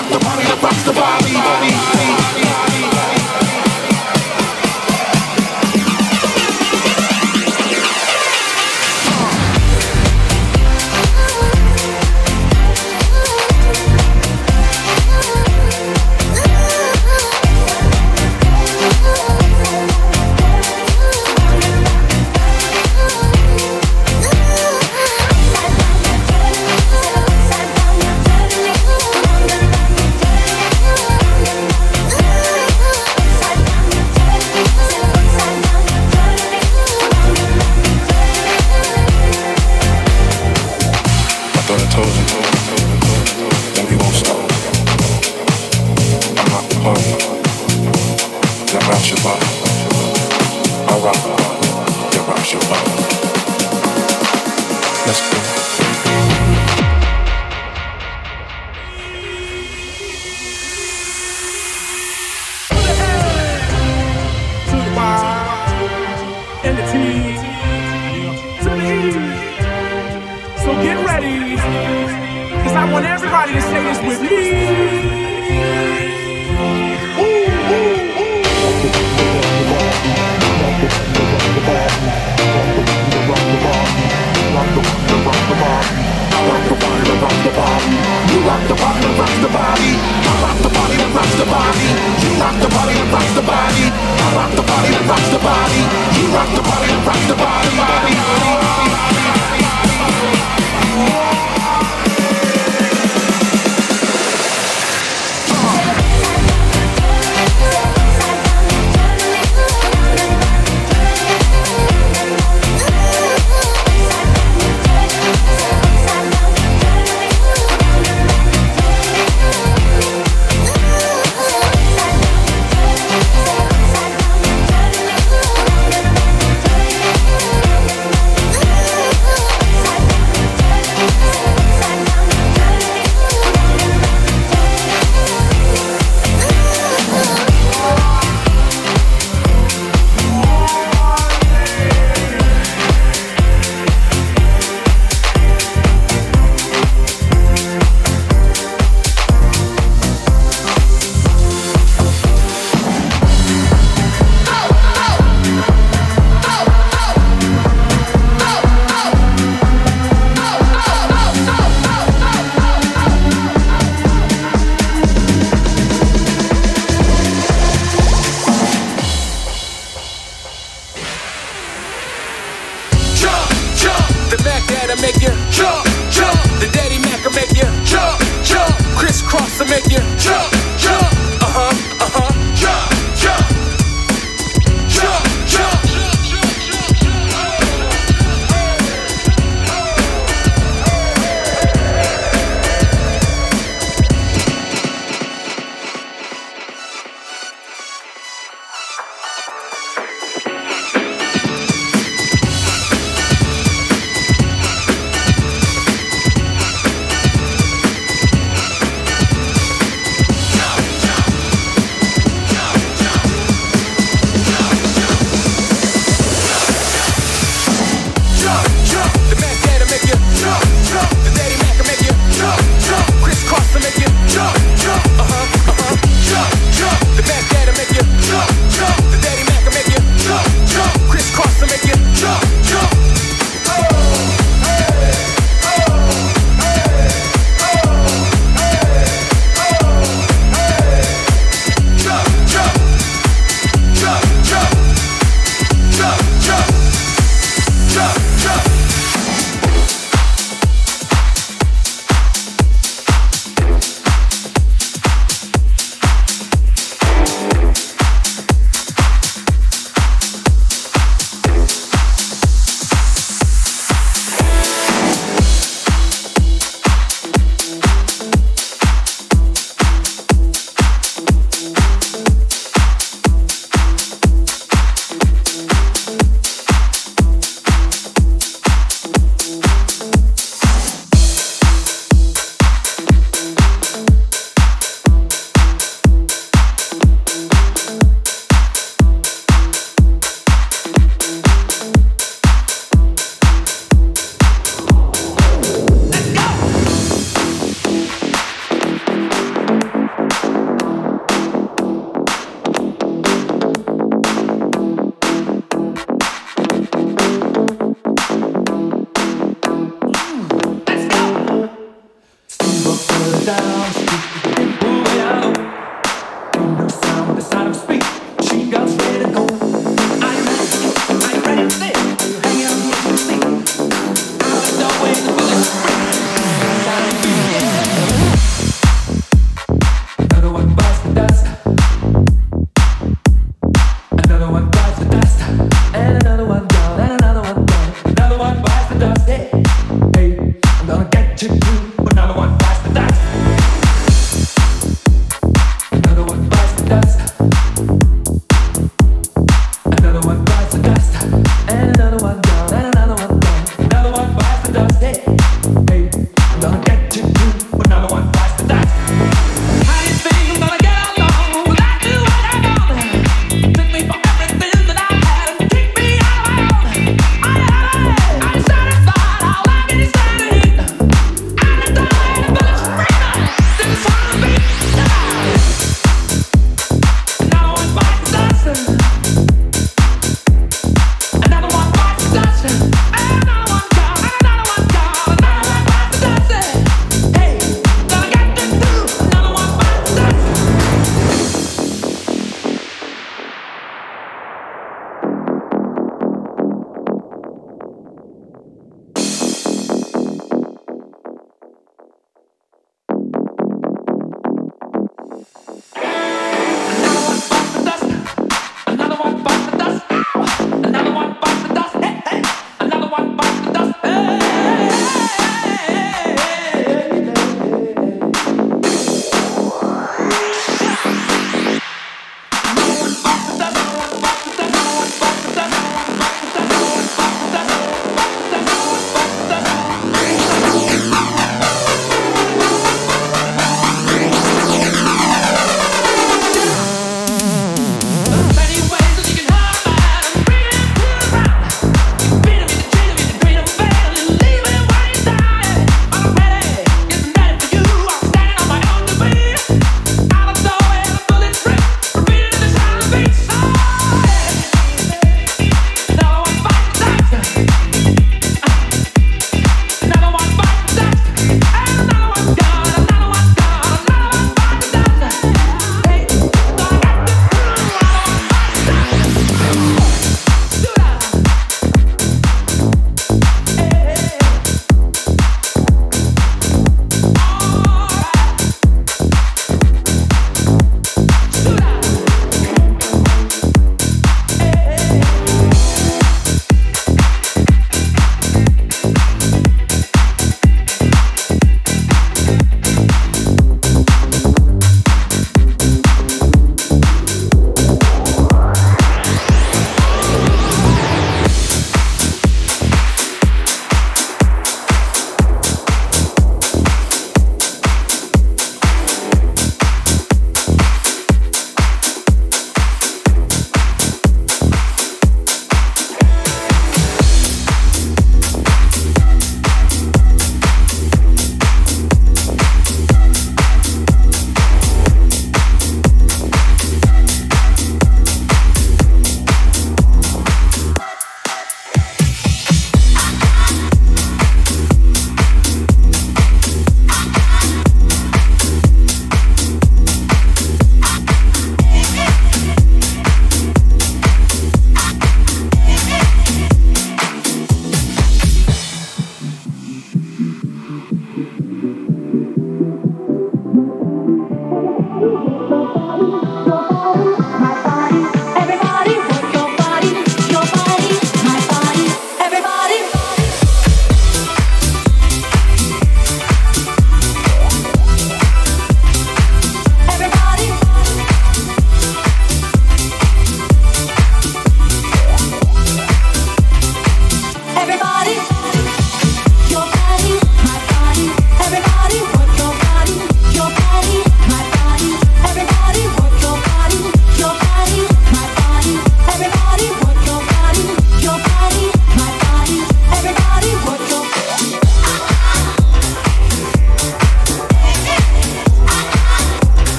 rock the body rocks the body,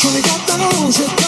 surely got those